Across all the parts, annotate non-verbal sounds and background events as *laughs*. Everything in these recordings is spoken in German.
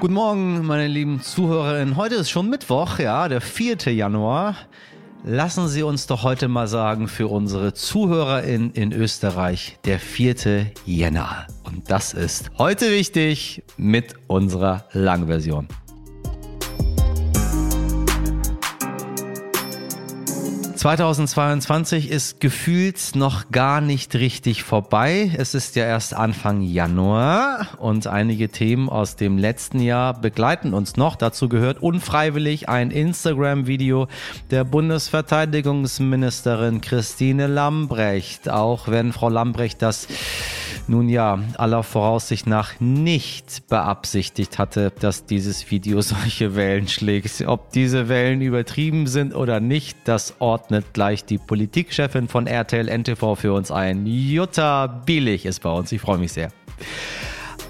Guten Morgen, meine lieben Zuhörerinnen. Heute ist schon Mittwoch, ja, der 4. Januar. Lassen Sie uns doch heute mal sagen für unsere ZuhörerInnen in Österreich der 4. Jänner. Und das ist heute wichtig mit unserer Langversion. 2022 ist gefühlt noch gar nicht richtig vorbei. Es ist ja erst Anfang Januar und einige Themen aus dem letzten Jahr begleiten uns noch. Dazu gehört unfreiwillig ein Instagram-Video der Bundesverteidigungsministerin Christine Lambrecht. Auch wenn Frau Lambrecht das nun ja, aller Voraussicht nach nicht beabsichtigt hatte, dass dieses Video *laughs* solche Wellen schlägt. Ob diese Wellen übertrieben sind oder nicht, das ordnet gleich die Politikchefin von RTL NTV für uns ein. Jutta Billig ist bei uns. Ich freue mich sehr.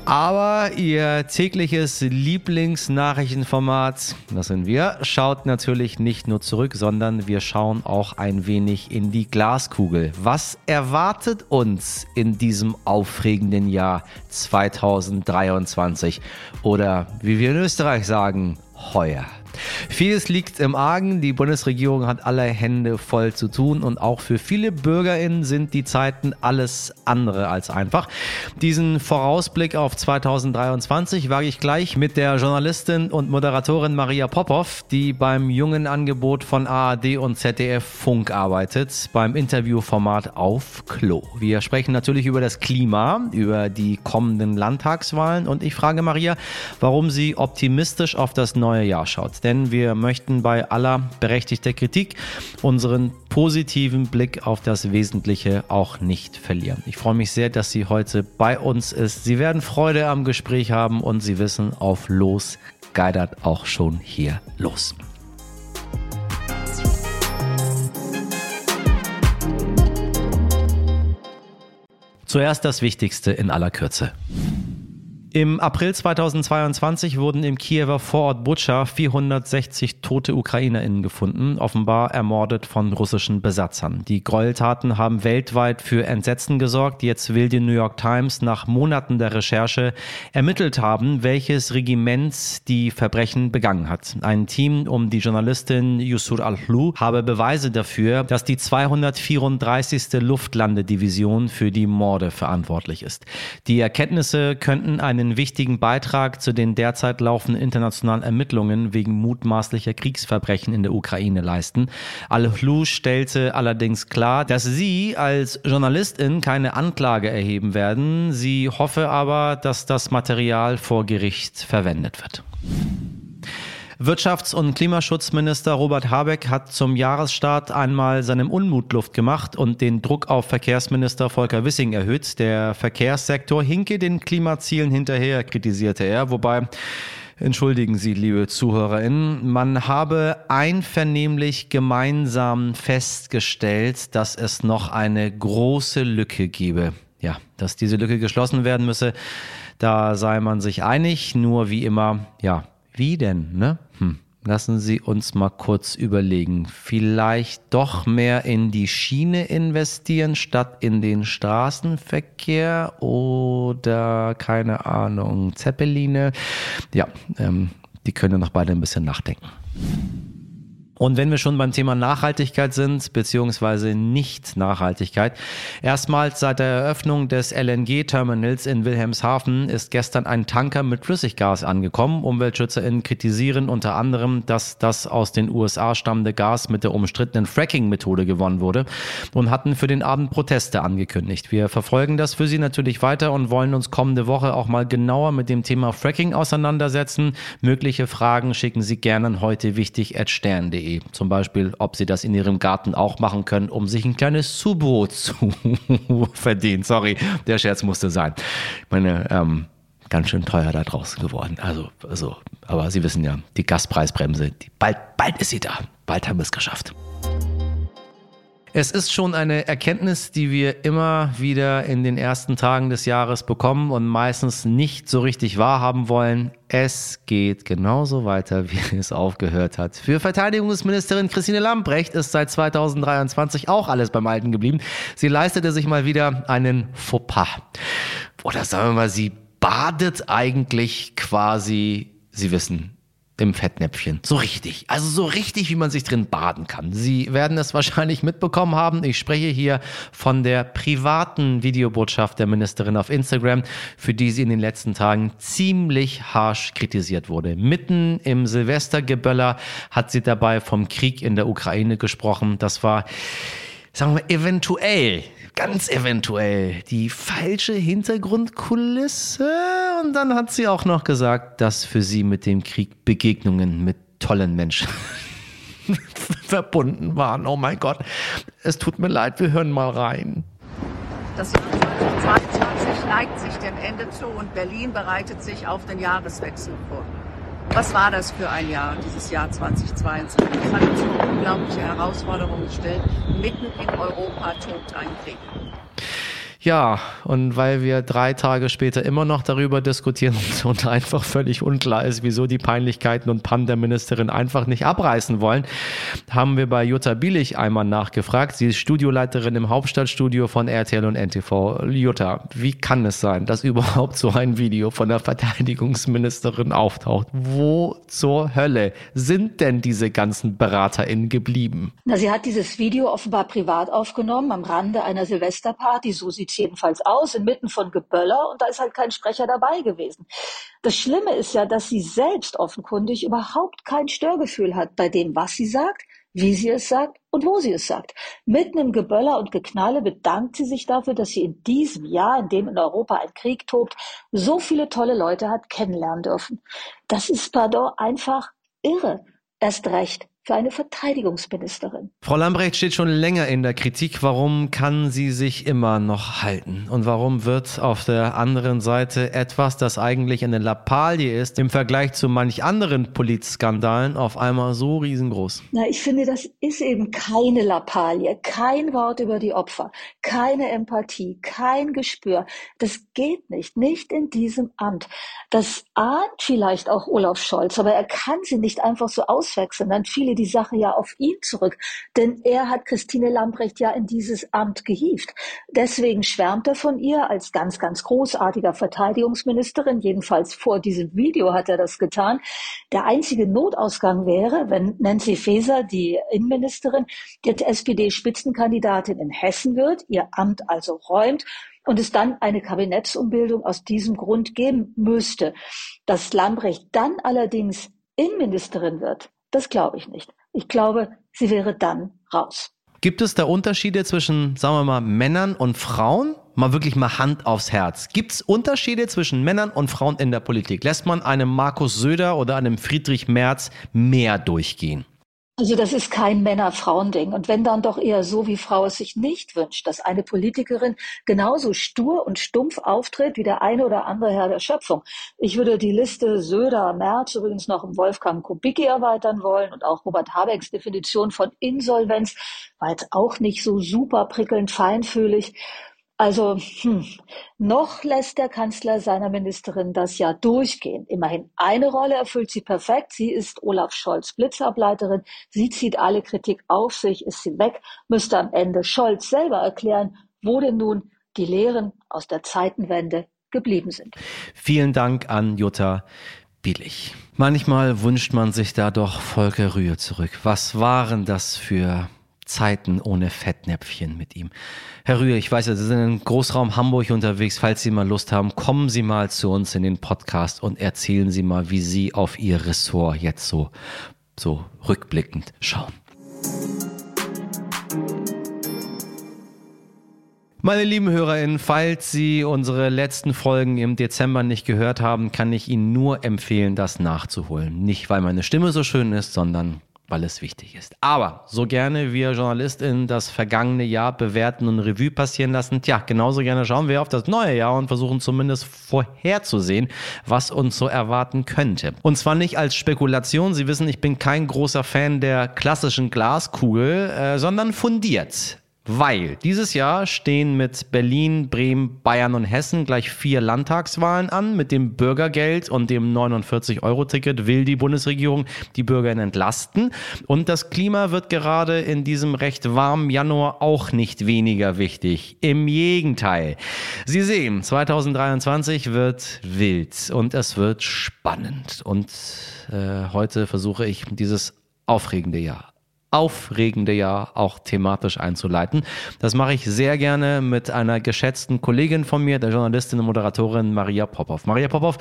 Aber ihr tägliches Lieblingsnachrichtenformat, das sind wir, schaut natürlich nicht nur zurück, sondern wir schauen auch ein wenig in die Glaskugel. Was erwartet uns in diesem aufregenden Jahr 2023? Oder wie wir in Österreich sagen, heuer. Vieles liegt im Argen. Die Bundesregierung hat alle Hände voll zu tun und auch für viele BürgerInnen sind die Zeiten alles andere als einfach. Diesen Vorausblick auf 2023 wage ich gleich mit der Journalistin und Moderatorin Maria Popov, die beim jungen Angebot von ARD und ZDF Funk arbeitet, beim Interviewformat auf Klo. Wir sprechen natürlich über das Klima, über die kommenden Landtagswahlen und ich frage Maria, warum sie optimistisch auf das neue Jahr schaut denn wir möchten bei aller berechtigter Kritik unseren positiven Blick auf das Wesentliche auch nicht verlieren. Ich freue mich sehr, dass sie heute bei uns ist. Sie werden Freude am Gespräch haben und Sie wissen, auf Los geidert auch schon hier los. Zuerst das Wichtigste in aller Kürze. Im April 2022 wurden im Kiewer Vorort Butscha 460 tote UkrainerInnen gefunden, offenbar ermordet von russischen Besatzern. Die Gräueltaten haben weltweit für Entsetzen gesorgt. Jetzt will die New York Times nach Monaten der Recherche ermittelt haben, welches Regiment die Verbrechen begangen hat. Ein Team um die Journalistin Yusur Al-Hlu habe Beweise dafür, dass die 234. Luftlandedivision für die Morde verantwortlich ist. Die Erkenntnisse könnten eine einen wichtigen Beitrag zu den derzeit laufenden internationalen Ermittlungen wegen mutmaßlicher Kriegsverbrechen in der Ukraine leisten. Al-Hlu stellte allerdings klar, dass sie als Journalistin keine Anklage erheben werden. Sie hoffe aber, dass das Material vor Gericht verwendet wird. Wirtschafts- und Klimaschutzminister Robert Habeck hat zum Jahresstart einmal seinem Unmut Luft gemacht und den Druck auf Verkehrsminister Volker Wissing erhöht. Der Verkehrssektor hinke den Klimazielen hinterher, kritisierte er, wobei Entschuldigen Sie, liebe ZuhörerInnen, man habe einvernehmlich gemeinsam festgestellt, dass es noch eine große Lücke gebe. Ja, dass diese Lücke geschlossen werden müsse, da sei man sich einig, nur wie immer, ja, wie denn, ne? Hm. Lassen Sie uns mal kurz überlegen. Vielleicht doch mehr in die Schiene investieren statt in den Straßenverkehr oder keine Ahnung, Zeppeline. Ja, ähm, die können noch beide ein bisschen nachdenken. Und wenn wir schon beim Thema Nachhaltigkeit sind, beziehungsweise Nicht-Nachhaltigkeit, erstmals seit der Eröffnung des LNG-Terminals in Wilhelmshaven ist gestern ein Tanker mit Flüssiggas angekommen. UmweltschützerInnen kritisieren unter anderem, dass das aus den USA stammende Gas mit der umstrittenen Fracking-Methode gewonnen wurde und hatten für den Abend Proteste angekündigt. Wir verfolgen das für Sie natürlich weiter und wollen uns kommende Woche auch mal genauer mit dem Thema Fracking auseinandersetzen. Mögliche Fragen schicken Sie gerne an heute wichtig stern.de. Zum Beispiel, ob sie das in ihrem Garten auch machen können, um sich ein kleines Zubrot zu *laughs* verdienen. Sorry, der Scherz musste sein. Ich meine, ähm, ganz schön teuer da draußen geworden. Also, also, aber Sie wissen ja, die Gaspreisbremse, die, bald, bald ist sie da. Bald haben wir es geschafft. Es ist schon eine Erkenntnis, die wir immer wieder in den ersten Tagen des Jahres bekommen und meistens nicht so richtig wahrhaben wollen. Es geht genauso weiter, *laughs* wie es aufgehört hat. Für Verteidigungsministerin Christine Lambrecht ist seit 2023 auch alles beim Alten geblieben. Sie leistete sich mal wieder einen Fauxpas. Oder sagen wir mal, sie badet eigentlich quasi Sie wissen, im Fettnäpfchen. So richtig. Also so richtig, wie man sich drin baden kann. Sie werden es wahrscheinlich mitbekommen haben. Ich spreche hier von der privaten Videobotschaft der Ministerin auf Instagram, für die sie in den letzten Tagen ziemlich harsch kritisiert wurde. Mitten im Silvestergeböller hat sie dabei vom Krieg in der Ukraine gesprochen. Das war, sagen wir, eventuell ganz eventuell die falsche Hintergrundkulisse. Und dann hat sie auch noch gesagt, dass für sie mit dem Krieg Begegnungen mit tollen Menschen *laughs* verbunden waren. Oh mein Gott, es tut mir leid, wir hören mal rein. Das Jahr 2022 neigt sich dem Ende zu und Berlin bereitet sich auf den Jahreswechsel vor. Was war das für ein Jahr, dieses Jahr 2022? Es hat uns vor unglaubliche Herausforderungen gestellt. Mitten in Europa tobt ein Krieg. Ja, und weil wir drei Tage später immer noch darüber diskutieren *laughs* und einfach völlig unklar ist, wieso die Peinlichkeiten und Pan der Ministerin einfach nicht abreißen wollen, haben wir bei Jutta Bielich einmal nachgefragt. Sie ist Studioleiterin im Hauptstadtstudio von RTL und NTV. Jutta, wie kann es sein, dass überhaupt so ein Video von der Verteidigungsministerin auftaucht? Wo zur Hölle sind denn diese ganzen BeraterInnen geblieben? Na, sie hat dieses Video offenbar privat aufgenommen am Rande einer Silvesterparty, so sieht jedenfalls aus, inmitten von Geböller und da ist halt kein Sprecher dabei gewesen. Das Schlimme ist ja, dass sie selbst offenkundig überhaupt kein Störgefühl hat bei dem, was sie sagt, wie sie es sagt und wo sie es sagt. Mitten im Geböller und Geknalle bedankt sie sich dafür, dass sie in diesem Jahr, in dem in Europa ein Krieg tobt, so viele tolle Leute hat kennenlernen dürfen. Das ist, pardon, einfach irre. Erst recht, für eine Verteidigungsministerin. Frau Lambrecht steht schon länger in der Kritik. Warum kann sie sich immer noch halten? Und warum wird auf der anderen Seite etwas, das eigentlich eine Lappalie ist, im Vergleich zu manch anderen Politskandalen auf einmal so riesengroß? Na, ich finde, das ist eben keine Lappalie. Kein Wort über die Opfer, keine Empathie, kein Gespür. Das geht nicht. Nicht in diesem Amt. Das ahnt vielleicht auch Olaf Scholz, aber er kann sie nicht einfach so auswechseln. Dann viele die Sache ja auf ihn zurück, denn er hat Christine Lambrecht ja in dieses Amt gehievt. Deswegen schwärmt er von ihr als ganz, ganz großartiger Verteidigungsministerin. Jedenfalls vor diesem Video hat er das getan. Der einzige Notausgang wäre, wenn Nancy Faeser, die Innenministerin, die SPD-Spitzenkandidatin in Hessen wird, ihr Amt also räumt und es dann eine Kabinettsumbildung aus diesem Grund geben müsste. Dass Lambrecht dann allerdings Innenministerin wird, das glaube ich nicht. Ich glaube, sie wäre dann raus. Gibt es da Unterschiede zwischen, sagen wir mal, Männern und Frauen? Mal wirklich mal Hand aufs Herz. Gibt es Unterschiede zwischen Männern und Frauen in der Politik? Lässt man einem Markus Söder oder einem Friedrich Merz mehr durchgehen? Also das ist kein Männer-Frauen-Ding. Und wenn dann doch eher so, wie Frau es sich nicht wünscht, dass eine Politikerin genauso stur und stumpf auftritt wie der eine oder andere Herr der Schöpfung. Ich würde die Liste Söder, Merz übrigens noch um Wolfgang Kubicki erweitern wollen und auch Robert Habecks Definition von Insolvenz war jetzt auch nicht so super prickelnd feinfühlig. Also hm, noch lässt der Kanzler seiner Ministerin das ja durchgehen. Immerhin eine Rolle erfüllt sie perfekt. Sie ist Olaf Scholz Blitzableiterin. Sie zieht alle Kritik auf sich, ist sie weg, müsste am Ende Scholz selber erklären, wo denn nun die Lehren aus der Zeitenwende geblieben sind. Vielen Dank an Jutta Billig. Manchmal wünscht man sich da doch Volker Rühe zurück. Was waren das für Zeiten ohne Fettnäpfchen mit ihm. Herr Rühr, ich weiß ja, Sie sind im Großraum Hamburg unterwegs. Falls Sie mal Lust haben, kommen Sie mal zu uns in den Podcast und erzählen Sie mal, wie Sie auf Ihr Ressort jetzt so, so rückblickend schauen. Meine lieben HörerInnen, falls Sie unsere letzten Folgen im Dezember nicht gehört haben, kann ich Ihnen nur empfehlen, das nachzuholen. Nicht, weil meine Stimme so schön ist, sondern weil es wichtig ist. Aber so gerne wir JournalistInnen das vergangene Jahr bewerten und Revue passieren lassen, tja, genauso gerne schauen wir auf das neue Jahr und versuchen zumindest vorherzusehen, was uns so erwarten könnte. Und zwar nicht als Spekulation, Sie wissen, ich bin kein großer Fan der klassischen Glaskugel, äh, sondern fundiert. Weil dieses Jahr stehen mit Berlin, Bremen, Bayern und Hessen gleich vier Landtagswahlen an. Mit dem Bürgergeld und dem 49-Euro-Ticket will die Bundesregierung die Bürger entlasten. Und das Klima wird gerade in diesem recht warmen Januar auch nicht weniger wichtig. Im Gegenteil. Sie sehen, 2023 wird wild und es wird spannend. Und äh, heute versuche ich dieses aufregende Jahr aufregende Jahr auch thematisch einzuleiten. Das mache ich sehr gerne mit einer geschätzten Kollegin von mir, der Journalistin und Moderatorin Maria Popov. Maria Popov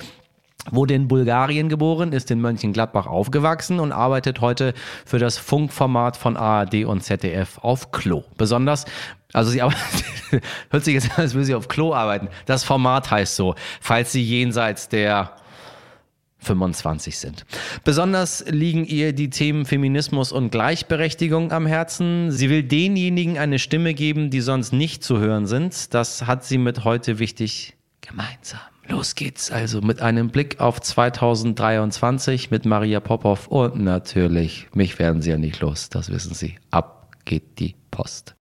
wurde in Bulgarien geboren, ist in Mönchengladbach aufgewachsen und arbeitet heute für das Funkformat von ARD und ZDF auf Klo. Besonders also sie arbeitet, *laughs* hört sich jetzt an, als würde sie auf Klo arbeiten. Das Format heißt so, falls sie jenseits der 25 sind. Besonders liegen ihr die Themen Feminismus und Gleichberechtigung am Herzen. Sie will denjenigen eine Stimme geben, die sonst nicht zu hören sind. Das hat sie mit heute wichtig gemeinsam. Los geht's also mit einem Blick auf 2023 mit Maria Popov und natürlich, mich werden Sie ja nicht los, das wissen Sie. Ab geht die Post.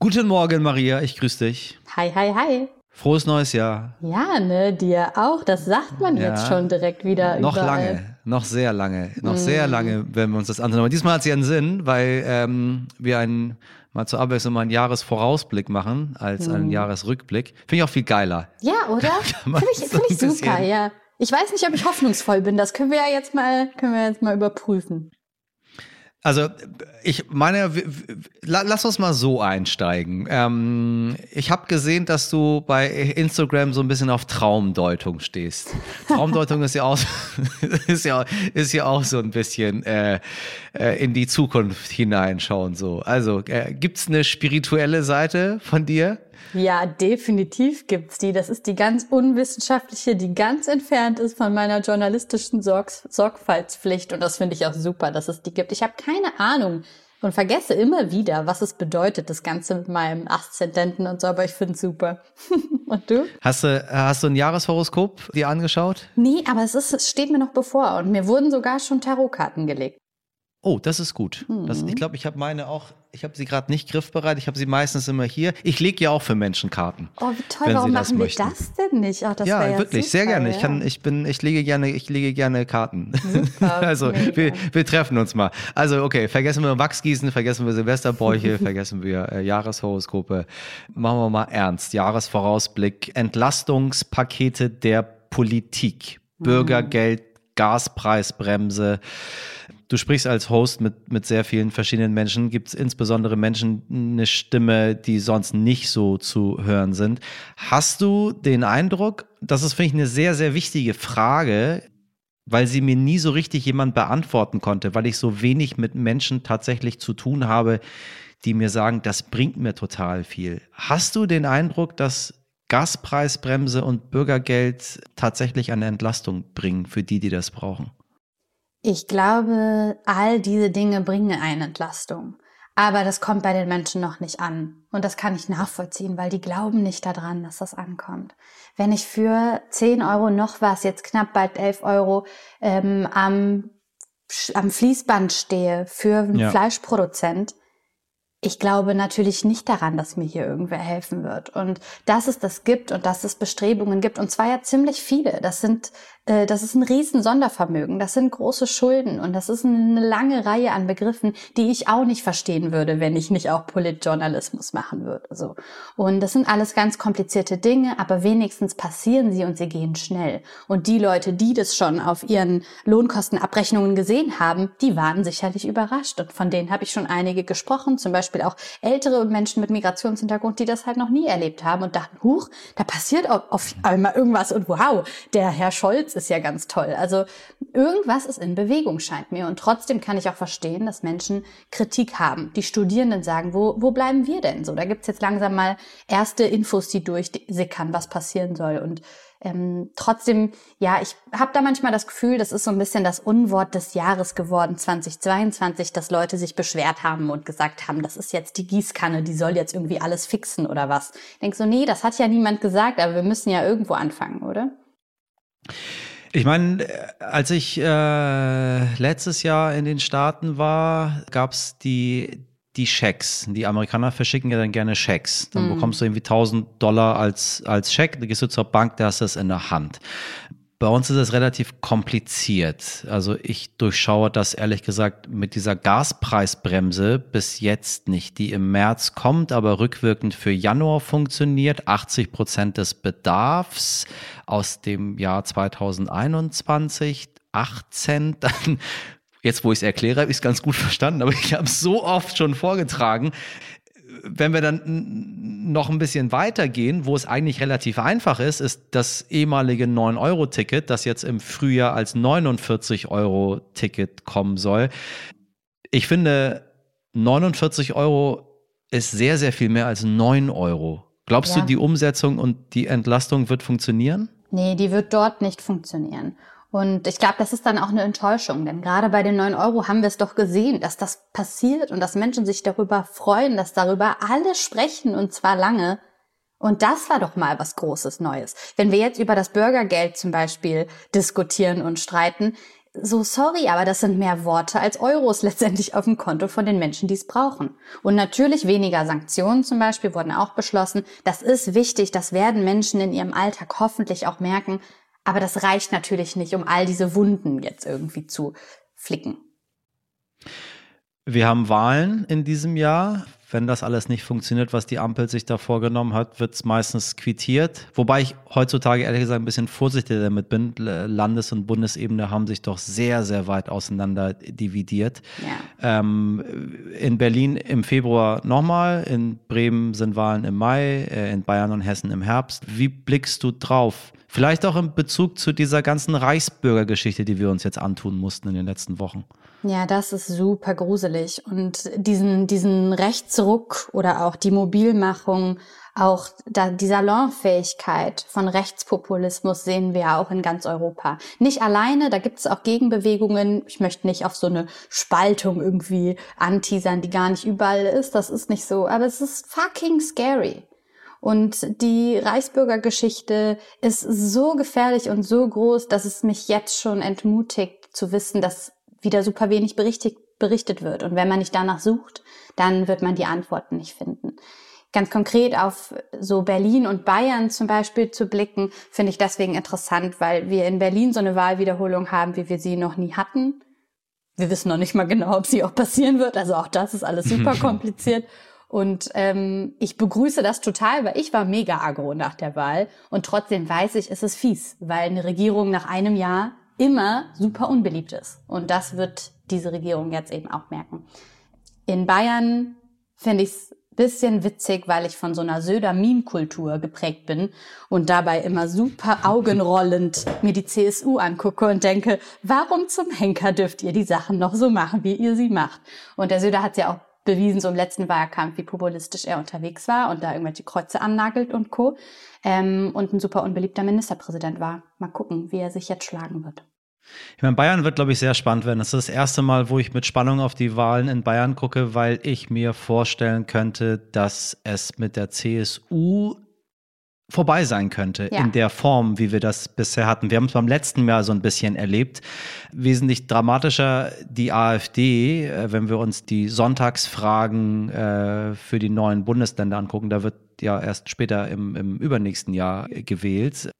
Guten Morgen, Maria, ich grüße dich. Hi, hi, hi. Frohes neues Jahr. Ja, ne, dir auch. Das sagt man ja, jetzt schon direkt wieder. Noch überall. lange, noch sehr lange, noch mm. sehr lange, wenn wir uns das ansehen. Aber diesmal hat es ja einen Sinn, weil ähm, wir einen, mal zur Abwechslung mal einen Jahresvorausblick machen als mm. einen Jahresrückblick. Finde ich auch viel geiler. Ja, oder? *laughs* Finde ich, find ich super, ja. Ich weiß nicht, ob ich hoffnungsvoll bin. Das können wir ja jetzt mal, können wir jetzt mal überprüfen. Also ich meine, lass uns mal so einsteigen. Ähm, ich habe gesehen, dass du bei Instagram so ein bisschen auf Traumdeutung stehst. Traumdeutung ist ja auch *laughs* ist ja ist ja auch so ein bisschen äh, äh, in die Zukunft hineinschauen so. Also äh, gibt's eine spirituelle Seite von dir? Ja, definitiv gibt's die. Das ist die ganz unwissenschaftliche, die ganz entfernt ist von meiner journalistischen Sorg Sorgfaltspflicht. Und das finde ich auch super, dass es die gibt. Ich habe keine Ahnung und vergesse immer wieder, was es bedeutet, das Ganze mit meinem Aszendenten und so, aber ich finde es super. *laughs* und du? Hast du, hast du ein Jahreshoroskop dir angeschaut? Nee, aber es, ist, es steht mir noch bevor und mir wurden sogar schon Tarotkarten gelegt. Oh, das ist gut. Mhm. Das, ich glaube, ich habe meine auch, ich habe sie gerade nicht griffbereit. Ich habe sie meistens immer hier. Ich lege ja auch für Menschen Karten. Oh, wie toll. Warum machen wir das denn nicht? Ach, das ja, wirklich, super, sehr gerne. Ja. Ich kann, ich bin, ich lege gerne, ich lege gerne Karten. Super, *laughs* also, wir, wir treffen uns mal. Also, okay, vergessen wir Wachsgießen, vergessen wir Silvesterbräuche, *laughs* vergessen wir äh, Jahreshoroskope. Machen wir mal ernst. Jahresvorausblick, Entlastungspakete der Politik, mhm. Bürgergeld, Gaspreisbremse. Du sprichst als Host mit, mit sehr vielen verschiedenen Menschen. Gibt es insbesondere Menschen eine Stimme, die sonst nicht so zu hören sind? Hast du den Eindruck, das ist, finde ich, eine sehr, sehr wichtige Frage, weil sie mir nie so richtig jemand beantworten konnte, weil ich so wenig mit Menschen tatsächlich zu tun habe, die mir sagen, das bringt mir total viel. Hast du den Eindruck, dass Gaspreisbremse und Bürgergeld tatsächlich eine Entlastung bringen für die, die das brauchen? Ich glaube, all diese Dinge bringen eine Entlastung. Aber das kommt bei den Menschen noch nicht an. Und das kann ich nachvollziehen, weil die glauben nicht daran, dass das ankommt. Wenn ich für 10 Euro noch was, jetzt knapp bald 11 Euro, ähm, am, am Fließband stehe für einen ja. Fleischproduzent, ich glaube natürlich nicht daran, dass mir hier irgendwer helfen wird. Und dass es das gibt und dass es Bestrebungen gibt, und zwar ja ziemlich viele. Das sind das ist ein riesen Sondervermögen, das sind große Schulden und das ist eine lange Reihe an Begriffen, die ich auch nicht verstehen würde, wenn ich nicht auch Politjournalismus machen würde. So. Und das sind alles ganz komplizierte Dinge, aber wenigstens passieren sie und sie gehen schnell. Und die Leute, die das schon auf ihren Lohnkostenabrechnungen gesehen haben, die waren sicherlich überrascht. Und von denen habe ich schon einige gesprochen, zum Beispiel auch ältere Menschen mit Migrationshintergrund, die das halt noch nie erlebt haben und dachten, huch, da passiert auf einmal irgendwas und wow, der Herr Scholz ist ja ganz toll. Also irgendwas ist in Bewegung, scheint mir. Und trotzdem kann ich auch verstehen, dass Menschen Kritik haben. Die Studierenden sagen, wo, wo bleiben wir denn so? Da gibt's jetzt langsam mal erste Infos, die durchsickern, was passieren soll. Und ähm, trotzdem, ja, ich habe da manchmal das Gefühl, das ist so ein bisschen das Unwort des Jahres geworden, 2022, dass Leute sich beschwert haben und gesagt haben, das ist jetzt die Gießkanne, die soll jetzt irgendwie alles fixen oder was. Ich denk so, nee, das hat ja niemand gesagt, aber wir müssen ja irgendwo anfangen, oder? Ich meine, als ich äh, letztes Jahr in den Staaten war, gab es die die Schecks. Die Amerikaner verschicken ja dann gerne Schecks. Dann Mhm. bekommst du irgendwie 1000 Dollar als, als Scheck, dann gehst du zur Bank, da hast du es in der Hand. Bei uns ist es relativ kompliziert. Also ich durchschaue das ehrlich gesagt mit dieser Gaspreisbremse bis jetzt nicht, die im März kommt, aber rückwirkend für Januar funktioniert. 80 Prozent des Bedarfs aus dem Jahr 2021, 8 Cent. *laughs* Dann, jetzt wo ich es erkläre, habe ich es ganz gut verstanden, aber ich habe es so oft schon vorgetragen wenn wir dann noch ein bisschen weitergehen, wo es eigentlich relativ einfach ist, ist das ehemalige 9-Euro-Ticket, das jetzt im Frühjahr als 49-Euro-Ticket kommen soll. Ich finde, 49 Euro ist sehr, sehr viel mehr als 9 Euro. Glaubst Ja. du, die Umsetzung und die Entlastung wird funktionieren? Nee, die wird dort nicht funktionieren. Und ich glaube, das ist dann auch eine Enttäuschung, denn gerade bei den 9 Euro haben wir es doch gesehen, dass das passiert und dass Menschen sich darüber freuen, dass darüber alle sprechen und zwar lange. Und das war doch mal was Großes Neues. Wenn wir jetzt über das Bürgergeld zum Beispiel diskutieren und streiten, so sorry, aber das sind mehr Worte als Euros *laughs* letztendlich auf dem Konto von den Menschen, die es brauchen. Und natürlich weniger Sanktionen zum Beispiel wurden auch beschlossen. Das ist wichtig, das werden Menschen in ihrem Alltag hoffentlich auch merken. Aber das reicht natürlich nicht, um all diese Wunden jetzt irgendwie zu flicken. Wir haben Wahlen in diesem Jahr. Wenn das alles nicht funktioniert, was die Ampel sich da vorgenommen hat, wird es meistens quittiert. Wobei ich heutzutage ehrlich gesagt ein bisschen vorsichtiger damit bin. Landes- und Bundesebene haben sich doch sehr, sehr weit auseinander dividiert. Ja. Ähm, in Berlin im Februar nochmal, in Bremen sind Wahlen im Mai, äh, in Bayern und Hessen im Herbst. Wie blickst du drauf? Vielleicht auch in Bezug zu dieser ganzen Reichsbürgergeschichte, die wir uns jetzt antun mussten in den letzten Wochen. Ja, das ist super gruselig. Und diesen, diesen Rechtsruck oder auch die Mobilmachung, auch da, die Salonfähigkeit von Rechtspopulismus sehen wir ja auch in ganz Europa. Nicht alleine, da gibt es auch Gegenbewegungen. Ich möchte nicht auf so eine Spaltung irgendwie anteasern, die gar nicht überall ist. Das ist nicht so. Aber es ist fucking scary. Und die Reichsbürgergeschichte ist so gefährlich und so groß, dass es mich jetzt schon entmutigt zu wissen, dass wieder super wenig berichtet, berichtet wird. Und wenn man nicht danach sucht, dann wird man die Antworten nicht finden. Ganz konkret auf so Berlin und Bayern zum Beispiel zu blicken, finde ich deswegen interessant, weil wir in Berlin so eine Wahlwiederholung haben, wie wir sie noch nie hatten. Wir wissen noch nicht mal genau, ob sie auch passieren wird. Also auch das ist alles super *laughs* kompliziert. Und ähm, ich begrüße das total, weil ich war mega agro nach der Wahl. Und trotzdem weiß ich, es ist fies, weil eine Regierung nach einem Jahr immer super unbeliebt ist. Und das wird diese Regierung jetzt eben auch merken. In Bayern finde ich es bisschen witzig, weil ich von so einer Söder-Meme-Kultur geprägt bin und dabei immer super augenrollend mir die CSU angucke und denke, warum zum Henker dürft ihr die Sachen noch so machen, wie ihr sie macht? Und der Söder hat ja auch bewiesen, so im letzten Wahlkampf, wie populistisch er unterwegs war und da irgendwelche Kreuze annagelt und Co. Ähm, und ein super unbeliebter Ministerpräsident war. Mal gucken, wie er sich jetzt schlagen wird. Ich meine, Bayern wird, glaube ich, sehr spannend werden. Das ist das erste Mal, wo ich mit Spannung auf die Wahlen in Bayern gucke, weil ich mir vorstellen könnte, dass es mit der CSU vorbei sein könnte Ja. in der Form, wie wir das bisher hatten. Wir haben es beim letzten Jahr so ein bisschen erlebt. Wesentlich dramatischer die AfD, äh, wenn wir uns die Sonntagsfragen äh, für die neuen Bundesländer angucken. Da wird ja erst später im, im übernächsten Jahr gewählt.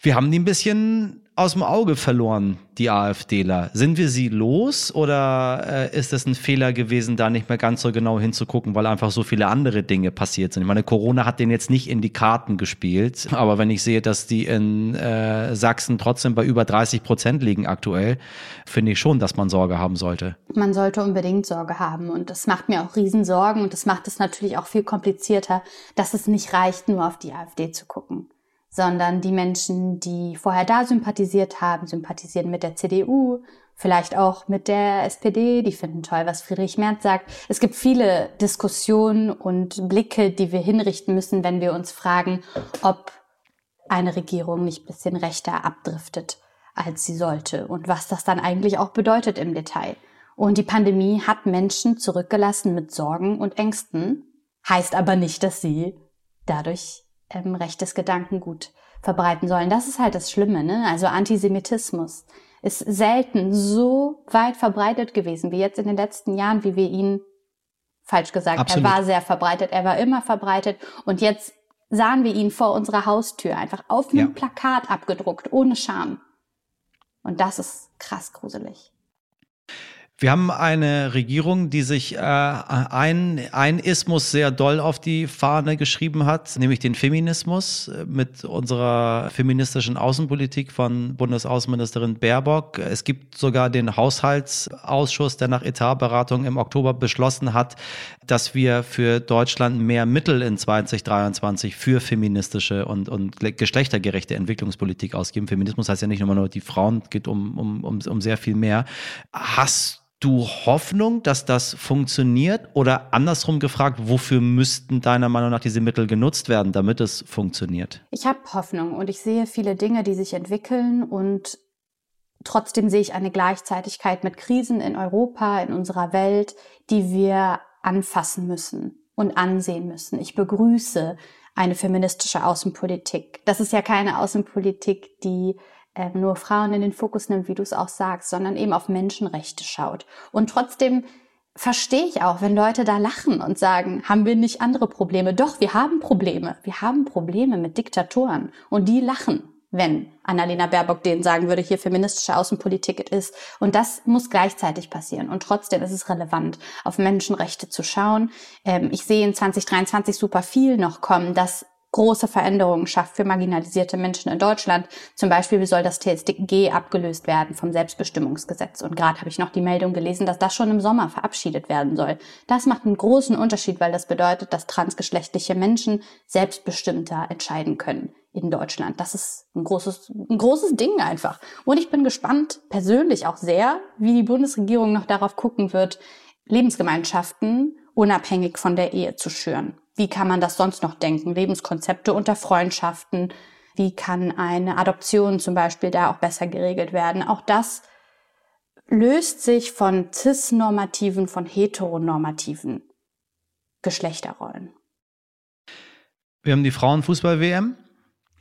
Wir haben die ein bisschen aus dem Auge verloren, die AfDler. Sind wir sie los oder äh, ist es ein Fehler gewesen, da nicht mehr ganz so genau hinzugucken, weil einfach so viele andere Dinge passiert sind? Ich meine, Corona hat den jetzt nicht in die Karten gespielt, aber wenn ich sehe, dass die in äh, Sachsen trotzdem bei über 30 Prozent liegen aktuell, finde ich schon, dass man Sorge haben sollte. Man sollte unbedingt Sorge haben und das macht mir auch Riesensorgen und das macht es natürlich auch viel komplizierter, dass es nicht reicht, nur auf die AfD zu gucken sondern die Menschen, die vorher da sympathisiert haben, sympathisieren mit der CDU, vielleicht auch mit der SPD, die finden toll, was Friedrich Merz sagt. Es gibt viele Diskussionen und Blicke, die wir hinrichten müssen, wenn wir uns fragen, ob eine Regierung nicht ein bisschen rechter abdriftet, als sie sollte und was das dann eigentlich auch bedeutet im Detail. Und die Pandemie hat Menschen zurückgelassen mit Sorgen und Ängsten, heißt aber nicht, dass sie dadurch ähm, rechtes Gedankengut verbreiten sollen. Das ist halt das Schlimme, ne? Also Antisemitismus ist selten so weit verbreitet gewesen wie jetzt in den letzten Jahren, wie wir ihn falsch gesagt. Absolut. Er war sehr verbreitet, er war immer verbreitet und jetzt sahen wir ihn vor unserer Haustür einfach auf einem Ja. Plakat abgedruckt, ohne Scham. Und das ist krass gruselig. Wir haben eine Regierung, die sich äh, ein, ein Ismus sehr doll auf die Fahne geschrieben hat, nämlich den Feminismus mit unserer feministischen Außenpolitik von Bundesaußenministerin Baerbock. Es gibt sogar den Haushaltsausschuss, der nach Etatberatung im Oktober beschlossen hat, dass wir für Deutschland mehr Mittel in 2023 für feministische und, und geschlechtergerechte Entwicklungspolitik ausgeben. Feminismus heißt ja nicht nur, nur die Frauen, geht um, um, um, um sehr viel mehr. Hast du Hoffnung, dass das funktioniert? Oder andersrum gefragt, wofür müssten deiner Meinung nach diese Mittel genutzt werden, damit es funktioniert? Ich habe Hoffnung und ich sehe viele Dinge, die sich entwickeln und trotzdem sehe ich eine Gleichzeitigkeit mit Krisen in Europa, in unserer Welt, die wir anfassen müssen und ansehen müssen. Ich begrüße eine feministische Außenpolitik. Das ist ja keine Außenpolitik, die äh, nur Frauen in den Fokus nimmt, wie du es auch sagst, sondern eben auf Menschenrechte schaut. Und trotzdem verstehe ich auch, wenn Leute da lachen und sagen, haben wir nicht andere Probleme? Doch, wir haben Probleme. Wir haben Probleme mit Diktatoren und die lachen, wenn Annalena Baerbock denen sagen würde, hier feministische Außenpolitik ist. Und das muss gleichzeitig passieren. Und trotzdem ist es relevant, auf Menschenrechte zu schauen. Ähm, ich sehe in 2023 super viel noch kommen, dass große Veränderungen schafft für marginalisierte Menschen in Deutschland. Zum Beispiel soll das TSG abgelöst werden vom Selbstbestimmungsgesetz. Und gerade habe ich noch die Meldung gelesen, dass das schon im Sommer verabschiedet werden soll. Das macht einen großen Unterschied, weil das bedeutet, dass transgeschlechtliche Menschen selbstbestimmter entscheiden können in Deutschland. Das ist ein großes, ein großes Ding einfach. Und ich bin gespannt, persönlich auch sehr, wie die Bundesregierung noch darauf gucken wird, Lebensgemeinschaften unabhängig von der Ehe zu schüren. Wie kann man das sonst noch denken? Lebenskonzepte unter Freundschaften. Wie kann eine Adoption zum Beispiel da auch besser geregelt werden? Auch das löst sich von cis-normativen, von heteronormativen Geschlechterrollen. Wir haben die Frauenfußball-WM.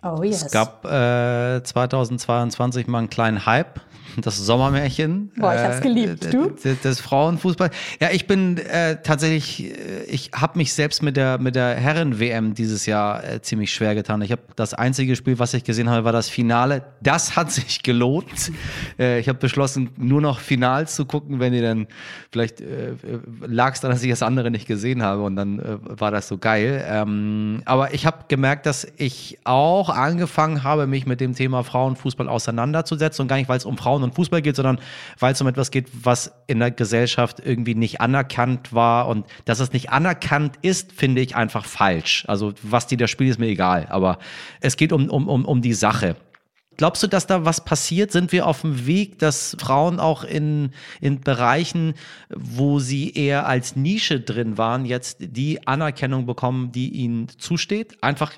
Oh yes. Es gab äh, 2022 mal einen kleinen Hype, das Sommermärchen. Boah, ich hab's geliebt. Du? Des, des Frauenfußball. Ja, ich bin äh, tatsächlich, äh, ich habe mich selbst mit der mit der Herren-WM dieses Jahr äh, ziemlich schwer getan. Ich habe das einzige Spiel, was ich gesehen habe, war das Finale. Das hat *laughs* sich gelohnt. äh, ich habe beschlossen, nur noch Finals zu gucken, wenn die dann vielleicht äh, lag es daran, dass ich das andere nicht gesehen habe und dann äh, war das so geil. Ähm, aber ich habe gemerkt, dass ich auch angefangen habe, mich mit dem Thema Frauenfußball auseinanderzusetzen und gar nicht, weil es um Frauen und Fußball geht, sondern weil es um etwas geht, was in der Gesellschaft irgendwie nicht anerkannt war und dass es nicht anerkannt ist, finde ich einfach falsch. Also was die da spielen, ist mir egal, aber es geht um, um, um, um die Sache. Glaubst du, dass da was passiert? Sind wir auf dem Weg, dass Frauen auch in, in Bereichen, wo sie eher als Nische drin waren, jetzt die Anerkennung bekommen, die ihnen zusteht? Einfach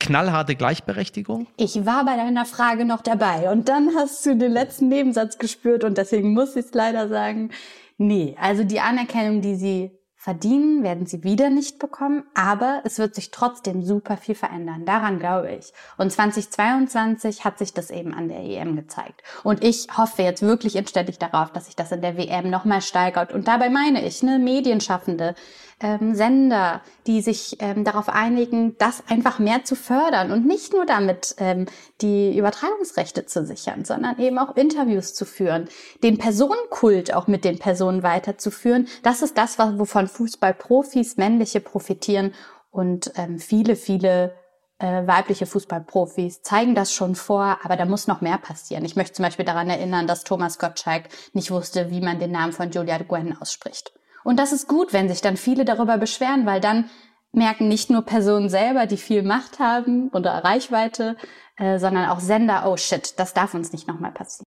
knallharte Gleichberechtigung? Ich war bei deiner Frage noch dabei und dann hast du den letzten Nebensatz gespürt und deswegen muss ich es leider sagen. Nee, also die Anerkennung, die sie verdienen, werden sie wieder nicht bekommen, aber es wird sich trotzdem super viel verändern. Daran glaube ich. Und 2022 hat sich das eben an der EM gezeigt. Und ich hoffe jetzt wirklich inständig darauf, dass sich das in der WM nochmal steigert. Und dabei meine ich, ne, Medienschaffende, ähm, Sender, die sich ähm, darauf einigen, das einfach mehr zu fördern und nicht nur damit ähm, die Übertragungsrechte zu sichern, sondern eben auch Interviews zu führen, den Personenkult auch mit den Personen weiterzuführen. Das ist das, wovon Fußballprofis, männliche profitieren und ähm, viele, viele äh, weibliche Fußballprofis zeigen das schon vor, aber da muss noch mehr passieren. Ich möchte zum Beispiel daran erinnern, dass Thomas Gottschalk nicht wusste, wie man den Namen von Julia Gwen ausspricht. Und das ist gut, wenn sich dann viele darüber beschweren, weil dann merken nicht nur Personen selber, die viel Macht haben oder Reichweite, äh, sondern auch Sender, oh shit, das darf uns nicht nochmal passieren.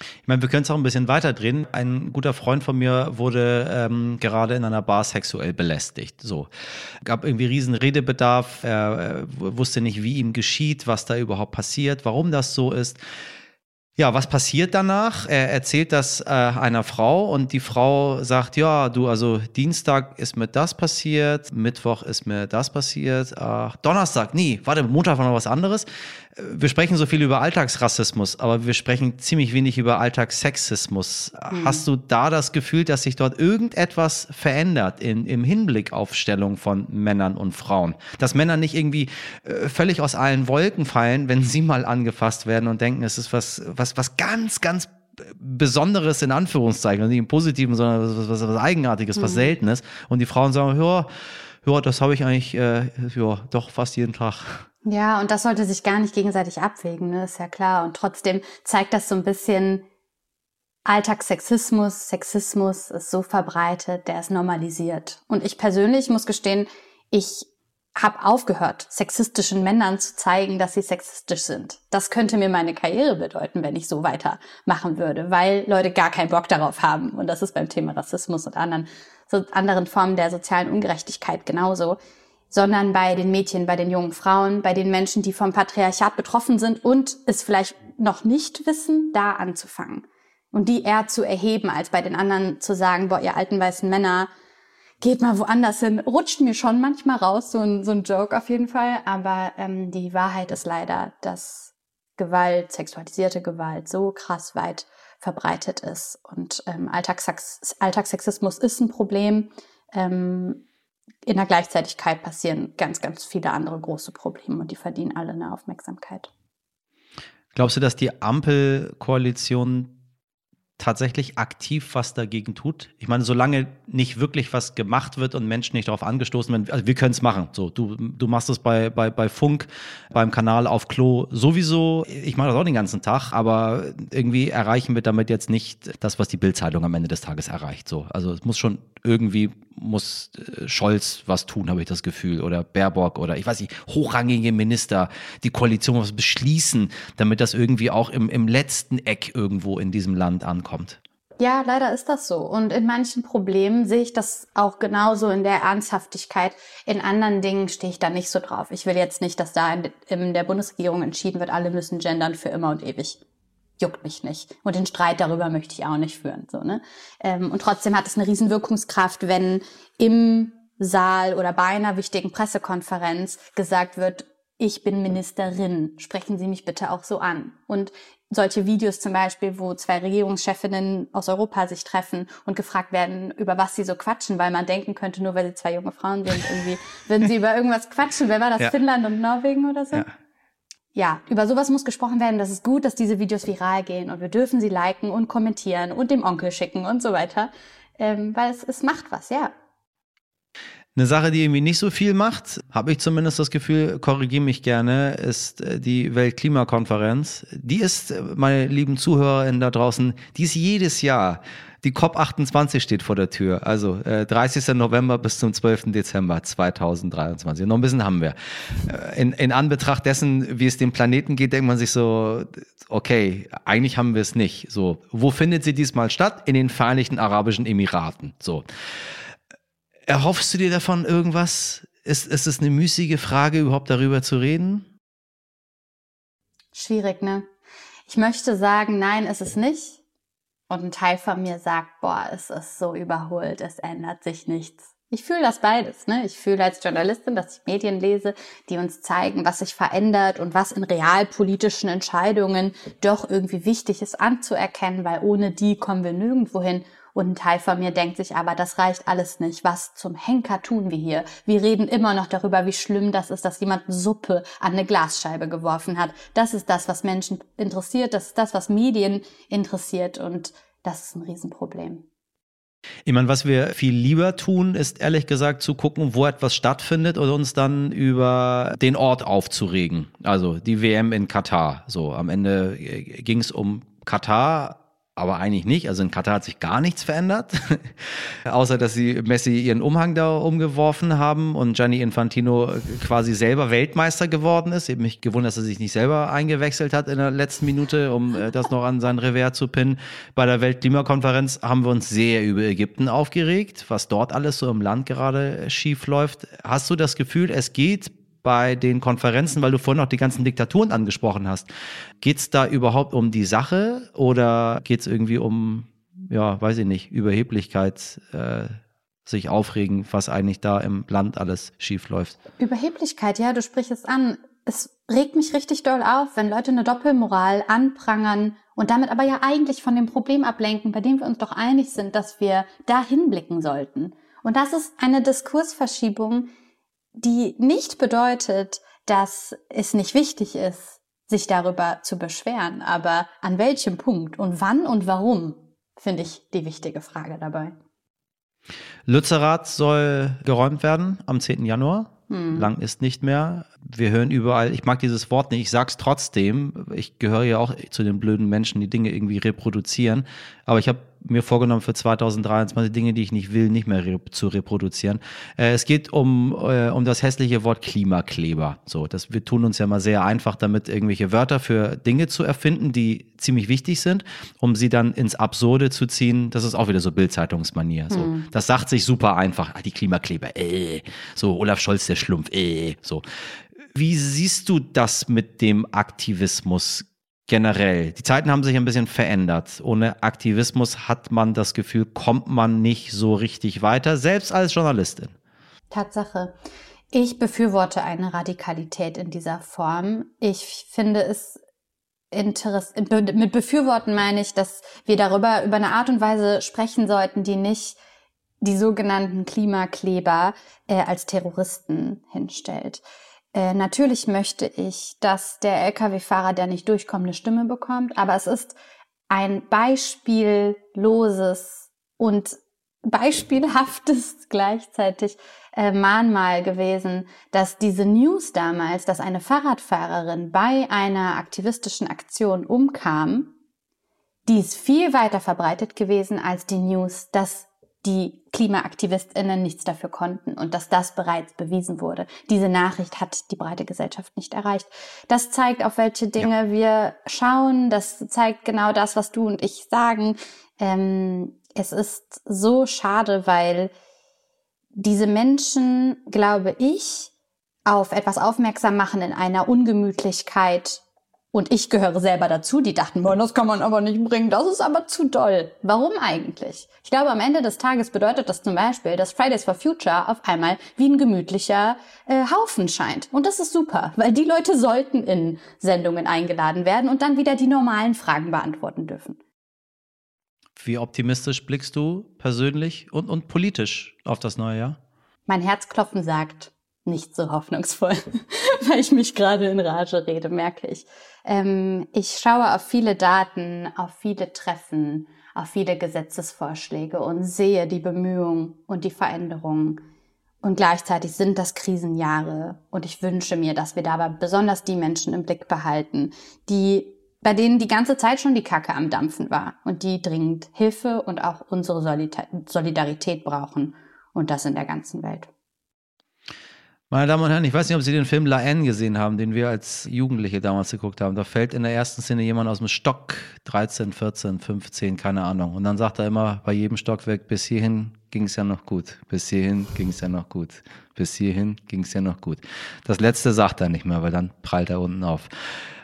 Ich meine, wir können es auch ein bisschen weiterdrehen. Ein guter Freund von mir wurde ähm, gerade in einer Bar sexuell belästigt. So gab irgendwie riesen Redebedarf. Er äh, wusste nicht, wie ihm geschieht, was da überhaupt passiert, warum das so ist. Ja, was passiert danach? Er erzählt das äh, einer Frau und die Frau sagt, ja, du, also Dienstag ist mir das passiert, Mittwoch ist mir das passiert, ach, Donnerstag, nie, warte, Montag war noch was anderes. Wir sprechen so viel über Alltagsrassismus, aber wir sprechen ziemlich wenig über Alltagssexismus. Mhm. Hast du da das Gefühl, dass sich dort irgendetwas verändert in, im Hinblick auf Stellung von Männern und Frauen? Dass Männer nicht irgendwie äh, völlig aus allen Wolken fallen, wenn sie mal angefasst werden und denken, es ist was, was, was ganz, ganz Besonderes in Anführungszeichen, nicht im Positiven, sondern was, was, was Eigenartiges, mhm. was Seltenes. Und die Frauen sagen, ja, ja, das habe ich eigentlich, äh, ja, doch fast jeden Tag. Ja, und das sollte sich gar nicht gegenseitig abwägen, ne? ist ja klar. Und trotzdem zeigt das so ein bisschen, Alltagssexismus, Sexismus ist so verbreitet, der ist normalisiert. Und ich persönlich muss gestehen, ich habe aufgehört, sexistischen Männern zu zeigen, dass sie sexistisch sind. Das könnte mir meine Karriere bedeuten, wenn ich so weitermachen würde, weil Leute gar keinen Bock darauf haben. Und das ist beim Thema Rassismus und anderen, so anderen Formen der sozialen Ungerechtigkeit genauso sondern bei den Mädchen, bei den jungen Frauen, bei den Menschen, die vom Patriarchat betroffen sind und es vielleicht noch nicht wissen, da anzufangen. Und die eher zu erheben, als bei den anderen zu sagen, boah, ihr alten weißen Männer, geht mal woanders hin. Rutscht mir schon manchmal raus, so ein, so ein Joke auf jeden Fall. Aber ähm, die Wahrheit ist leider, dass Gewalt, sexualisierte Gewalt so krass weit verbreitet ist. Und ähm, Alltagssex Alltagssexismus ist ein Problem. Ähm, in der Gleichzeitigkeit passieren ganz, ganz viele andere große Probleme und die verdienen alle eine Aufmerksamkeit. Glaubst du, dass die Ampelkoalition tatsächlich aktiv was dagegen tut? Ich meine, solange nicht wirklich was gemacht wird und Menschen nicht darauf angestoßen werden, also wir können es machen. So, du, du machst es bei, bei, bei Funk, beim Kanal auf Klo sowieso. Ich mache das auch den ganzen Tag, aber irgendwie erreichen wir damit jetzt nicht das, was die Bildzeitung am Ende des Tages erreicht. So, also es muss schon irgendwie muss äh, Scholz was tun, habe ich das Gefühl, oder Baerbock oder ich weiß nicht, hochrangige Minister, die Koalition was beschließen, damit das irgendwie auch im, im letzten Eck irgendwo in diesem Land ankommt. Ja, leider ist das so. Und in manchen Problemen sehe ich das auch genauso in der Ernsthaftigkeit. In anderen Dingen stehe ich da nicht so drauf. Ich will jetzt nicht, dass da in, in der Bundesregierung entschieden wird, alle müssen gendern für immer und ewig juckt mich nicht. Und den Streit darüber möchte ich auch nicht führen. So, ne? Ähm, und trotzdem hat es eine riesen Wirkungskraft, wenn im Saal oder bei einer wichtigen Pressekonferenz gesagt wird, ich bin Ministerin, sprechen Sie mich bitte auch so an. Und solche Videos zum Beispiel, wo zwei Regierungschefinnen aus Europa sich treffen und gefragt werden, über was sie so quatschen, weil man denken könnte, nur weil sie zwei junge Frauen sind, irgendwie würden sie über irgendwas quatschen. Wer war das? Ja. Finnland und Norwegen oder so? Ja ja, über sowas muss gesprochen werden. Das ist gut, dass diese Videos viral gehen und wir dürfen sie liken und kommentieren und dem Onkel schicken und so weiter, ähm, weil es, es macht was, ja. Eine Sache, die irgendwie nicht so viel macht, habe ich zumindest das Gefühl, korrigiere mich gerne, ist äh, die Weltklimakonferenz. Die ist, äh, meine lieben ZuhörerInnen da draußen, die ist jedes Jahr. Die COP28 steht vor der Tür. Also äh, 30. November bis zum 12. Dezember 2023. Noch ein bisschen haben wir. Äh, in, in Anbetracht dessen, wie es dem Planeten geht, denkt man sich so, okay, eigentlich haben wir es nicht. So, wo findet sie diesmal statt? In den Vereinigten Arabischen Emiraten. So. Erhoffst du dir davon irgendwas? Ist, ist es eine müßige Frage, überhaupt darüber zu reden? Schwierig, ne? Ich möchte sagen, nein, ist es nicht. Und ein Teil von mir sagt, boah, es ist so überholt, es ändert sich nichts. Ich fühle das beides. Ne? Ich fühle als Journalistin, dass ich Medien lese, die uns zeigen, was sich verändert und was in realpolitischen Entscheidungen doch irgendwie wichtig ist anzuerkennen, weil ohne die kommen wir nirgendwo hin. Und ein Teil von mir denkt sich aber, das reicht alles nicht. Was zum Henker tun wir hier? Wir reden immer noch darüber, wie schlimm das ist, dass jemand Suppe an eine Glasscheibe geworfen hat. Das ist das, was Menschen interessiert. Das ist das, was Medien interessiert. Und das ist ein Riesenproblem. Ich meine, was wir viel lieber tun, ist ehrlich gesagt zu gucken, wo etwas stattfindet und uns dann über den Ort aufzuregen. Also die WM in Katar. So, am Ende ging es um Katar, aber eigentlich nicht. Also in Katar hat sich gar nichts verändert, *laughs* außer dass sie Messi ihren Umhang da umgeworfen haben und Gianni Infantino quasi selber Weltmeister geworden ist. Ich habe mich gewundert, dass er sich nicht selber eingewechselt hat in der letzten Minute, um äh, das noch an sein Revers zu pinnen. Bei der Weltklimakonferenz haben wir uns sehr über Ägypten aufgeregt, was dort alles so im Land gerade schief läuft. Hast du das Gefühl, es geht bei den Konferenzen, weil du vorhin auch die ganzen Diktaturen angesprochen hast. Geht es da überhaupt um die Sache oder geht es irgendwie um, ja, weiß ich nicht, Überheblichkeit, äh, sich aufregen, was eigentlich da im Land alles schief läuft? Überheblichkeit, ja, du sprichst es an. Es regt mich richtig doll auf, wenn Leute eine Doppelmoral anprangern und damit aber ja eigentlich von dem Problem ablenken, bei dem wir uns doch einig sind, dass wir da hinblicken sollten. Und das ist eine Diskursverschiebung, die nicht bedeutet, dass es nicht wichtig ist, sich darüber zu beschweren. Aber an welchem Punkt und wann und warum, finde ich die wichtige Frage dabei. Lützerath soll geräumt werden am 10. Januar. Hm. Lang ist nicht mehr. Wir hören überall, ich mag dieses Wort nicht, ich sag's trotzdem. Ich gehöre ja auch zu den blöden Menschen, die Dinge irgendwie reproduzieren. Aber ich habe mir vorgenommen für 2023 Dinge, die ich nicht will, nicht mehr re zu reproduzieren. Äh, es geht um, äh, um das hässliche Wort Klimakleber. So, das, wir tun uns ja mal sehr einfach damit, irgendwelche Wörter für Dinge zu erfinden, die ziemlich wichtig sind, um sie dann ins Absurde zu ziehen. Das ist auch wieder so Bildzeitungsmanier. So, hm. das sagt sich super einfach. Ah, die Klimakleber, äh. So, Olaf Scholz, der Schlumpf, äh. So. Wie siehst du das mit dem Aktivismus generell. Die Zeiten haben sich ein bisschen verändert. Ohne Aktivismus hat man das Gefühl, kommt man nicht so richtig weiter, selbst als Journalistin. Tatsache. Ich befürworte eine Radikalität in dieser Form. Ich finde es interessant. Mit befürworten meine ich, dass wir darüber über eine Art und Weise sprechen sollten, die nicht die sogenannten Klimakleber äh, als Terroristen hinstellt. Äh, natürlich möchte ich, dass der Lkw-Fahrer, der nicht durchkommt, eine Stimme bekommt, aber es ist ein beispielloses und *laughs* beispielhaftes gleichzeitig äh, Mahnmal gewesen, dass diese News damals, dass eine Fahrradfahrerin bei einer aktivistischen Aktion umkam, die ist viel weiter verbreitet gewesen als die News, dass die KlimaaktivistInnen nichts dafür konnten und dass das bereits bewiesen wurde. Diese Nachricht hat die breite Gesellschaft nicht erreicht. Das zeigt, auf welche Dinge ja. wir schauen. Das zeigt genau das, was du und ich sagen. Ähm, es ist so schade, weil diese Menschen, glaube ich, auf etwas aufmerksam machen in einer Ungemütlichkeit, und ich gehöre selber dazu, die dachten, boah, das kann man aber nicht bringen, das ist aber zu doll. Warum eigentlich? Ich glaube, am Ende des Tages bedeutet das zum Beispiel, dass Fridays for Future auf einmal wie ein gemütlicher äh, Haufen scheint. Und das ist super, weil die Leute sollten in Sendungen eingeladen werden und dann wieder die normalen Fragen beantworten dürfen. Wie optimistisch blickst du persönlich und, und politisch auf das neue Jahr? Mein Herzklopfen sagt, nicht so hoffnungsvoll, *laughs* weil ich mich gerade in Rage rede, merke ich. Ähm, ich schaue auf viele Daten, auf viele Treffen, auf viele Gesetzesvorschläge und sehe die Bemühungen und die Veränderungen. Und gleichzeitig sind das Krisenjahre und ich wünsche mir, dass wir dabei besonders die Menschen im Blick behalten, die bei denen die ganze Zeit schon die Kacke am Dampfen war und die dringend Hilfe und auch unsere Solidarität brauchen und das in der ganzen Welt. Meine Damen und Herren, ich weiß nicht, ob Sie den Film La N gesehen haben, den wir als Jugendliche damals geguckt haben. Da fällt in der ersten Szene jemand aus dem Stock, 13, 14, 15, keine Ahnung. Und dann sagt er immer bei jedem Stockwerk, bis hierhin ging es ja noch gut, bis hierhin ging es ja noch gut, bis hierhin ging es ja noch gut. Das letzte sagt er nicht mehr, weil dann prallt er unten auf.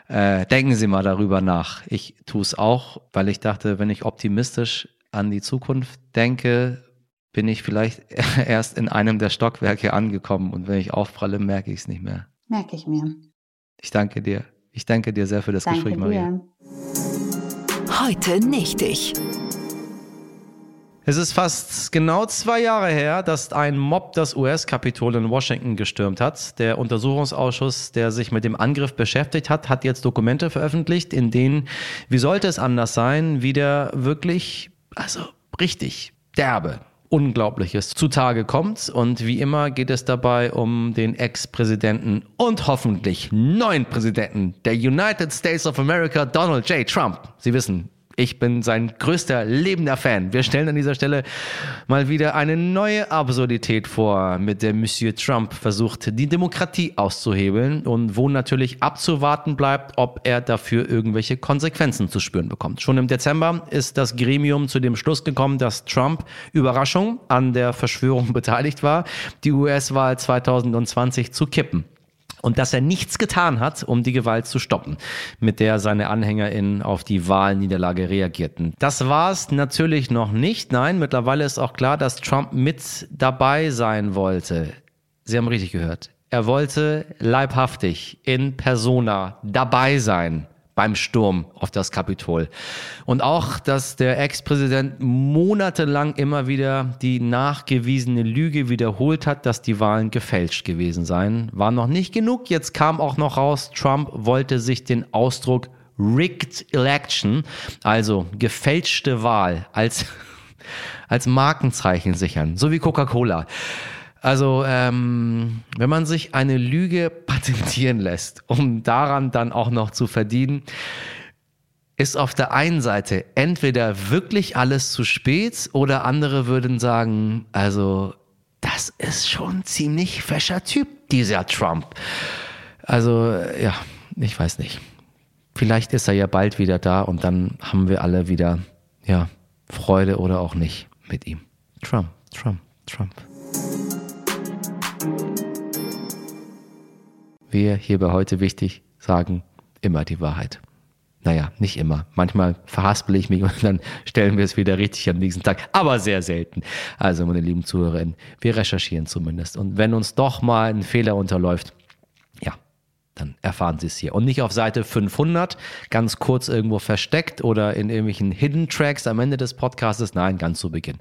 Äh, denken Sie mal darüber nach. Ich tue es auch, weil ich dachte, wenn ich optimistisch an die Zukunft denke, bin ich vielleicht *laughs* erst in einem der Stockwerke angekommen und wenn ich aufpralle, merke ich es nicht mehr. Merke ich mir. Ich danke dir. Ich danke dir sehr für das danke Gespräch, Maria. Dir. Heute nicht ich. Es ist fast genau zwei Jahre her, dass ein Mob das US-Kapitol in Washington gestürmt hat. Der Untersuchungsausschuss, der sich mit dem Angriff beschäftigt hat, hat jetzt Dokumente veröffentlicht, in denen, wie sollte es anders sein, wieder wirklich, also richtig derbe Unglaubliches zutage kommt. Und wie immer geht es dabei um den Ex-Präsidenten und hoffentlich neuen Präsidenten der United States of America, Donald J. Trump. Sie wissen, ich bin sein größter lebender Fan. Wir stellen an dieser Stelle mal wieder eine neue Absurdität vor, mit der Monsieur Trump versucht, die Demokratie auszuhebeln und wo natürlich abzuwarten bleibt, ob er dafür irgendwelche Konsequenzen zu spüren bekommt. Schon im Dezember ist das Gremium zu dem Schluss gekommen, dass Trump Überraschung an der Verschwörung *laughs* beteiligt war, die US-Wahl 2020 zu kippen. Und dass er nichts getan hat, um die Gewalt zu stoppen, mit der seine AnhängerInnen auf die Wahlniederlage reagierten. Das war es natürlich noch nicht. Nein, mittlerweile ist auch klar, dass Trump mit dabei sein wollte. Sie haben richtig gehört. Er wollte leibhaftig in persona dabei sein beim Sturm auf das Kapitol. Und auch, dass der Ex-Präsident monatelang immer wieder die nachgewiesene Lüge wiederholt hat, dass die Wahlen gefälscht gewesen seien, war noch nicht genug. Jetzt kam auch noch raus, Trump wollte sich den Ausdruck Rigged Election, also gefälschte Wahl, als, *laughs* als Markenzeichen sichern, so wie Coca-Cola. Also ähm, wenn man sich eine Lüge patentieren lässt, um daran dann auch noch zu verdienen, ist auf der einen Seite entweder wirklich alles zu spät oder andere würden sagen, also das ist schon ziemlich fescher Typ, dieser Trump. Also ja, ich weiß nicht. Vielleicht ist er ja bald wieder da und dann haben wir alle wieder, ja, Freude oder auch nicht mit ihm. Trump, Trump, Trump. Wir hier bei heute wichtig sagen immer die Wahrheit. Naja, nicht immer. Manchmal verhaspel ich mich und dann stellen wir es wieder richtig am nächsten Tag, aber sehr selten. Also, meine lieben Zuhörerinnen, wir recherchieren zumindest. Und wenn uns doch mal ein Fehler unterläuft, dann erfahren Sie es hier. Und nicht auf Seite 500, ganz kurz irgendwo versteckt oder in irgendwelchen Hidden Tracks am Ende des Podcasts. Nein, ganz zu Beginn.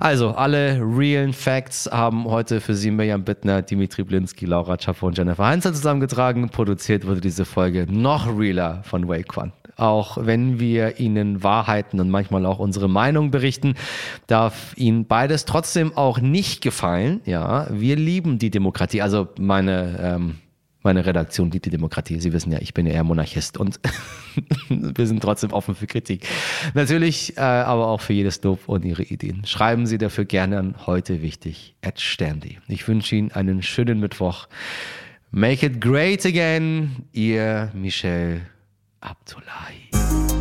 Also, alle realen Facts haben heute für Sie Mirjam Bittner, Dimitri Blinski, Laura Chapo und Jennifer Heinzel zusammengetragen. Produziert wurde diese Folge noch realer von One. Auch wenn wir Ihnen Wahrheiten und manchmal auch unsere Meinung berichten, darf Ihnen beides trotzdem auch nicht gefallen. Ja, wir lieben die Demokratie. Also meine, ähm, meine Redaktion liebt die Demokratie. Sie wissen ja, ich bin ja eher Monarchist und *laughs* wir sind trotzdem offen für Kritik. Natürlich, äh, aber auch für jedes Lob und Ihre Ideen. Schreiben Sie dafür gerne an heute wichtig at Sterndy. Ich wünsche Ihnen einen schönen Mittwoch. Make it great again, Ihr Michel Abdullahi.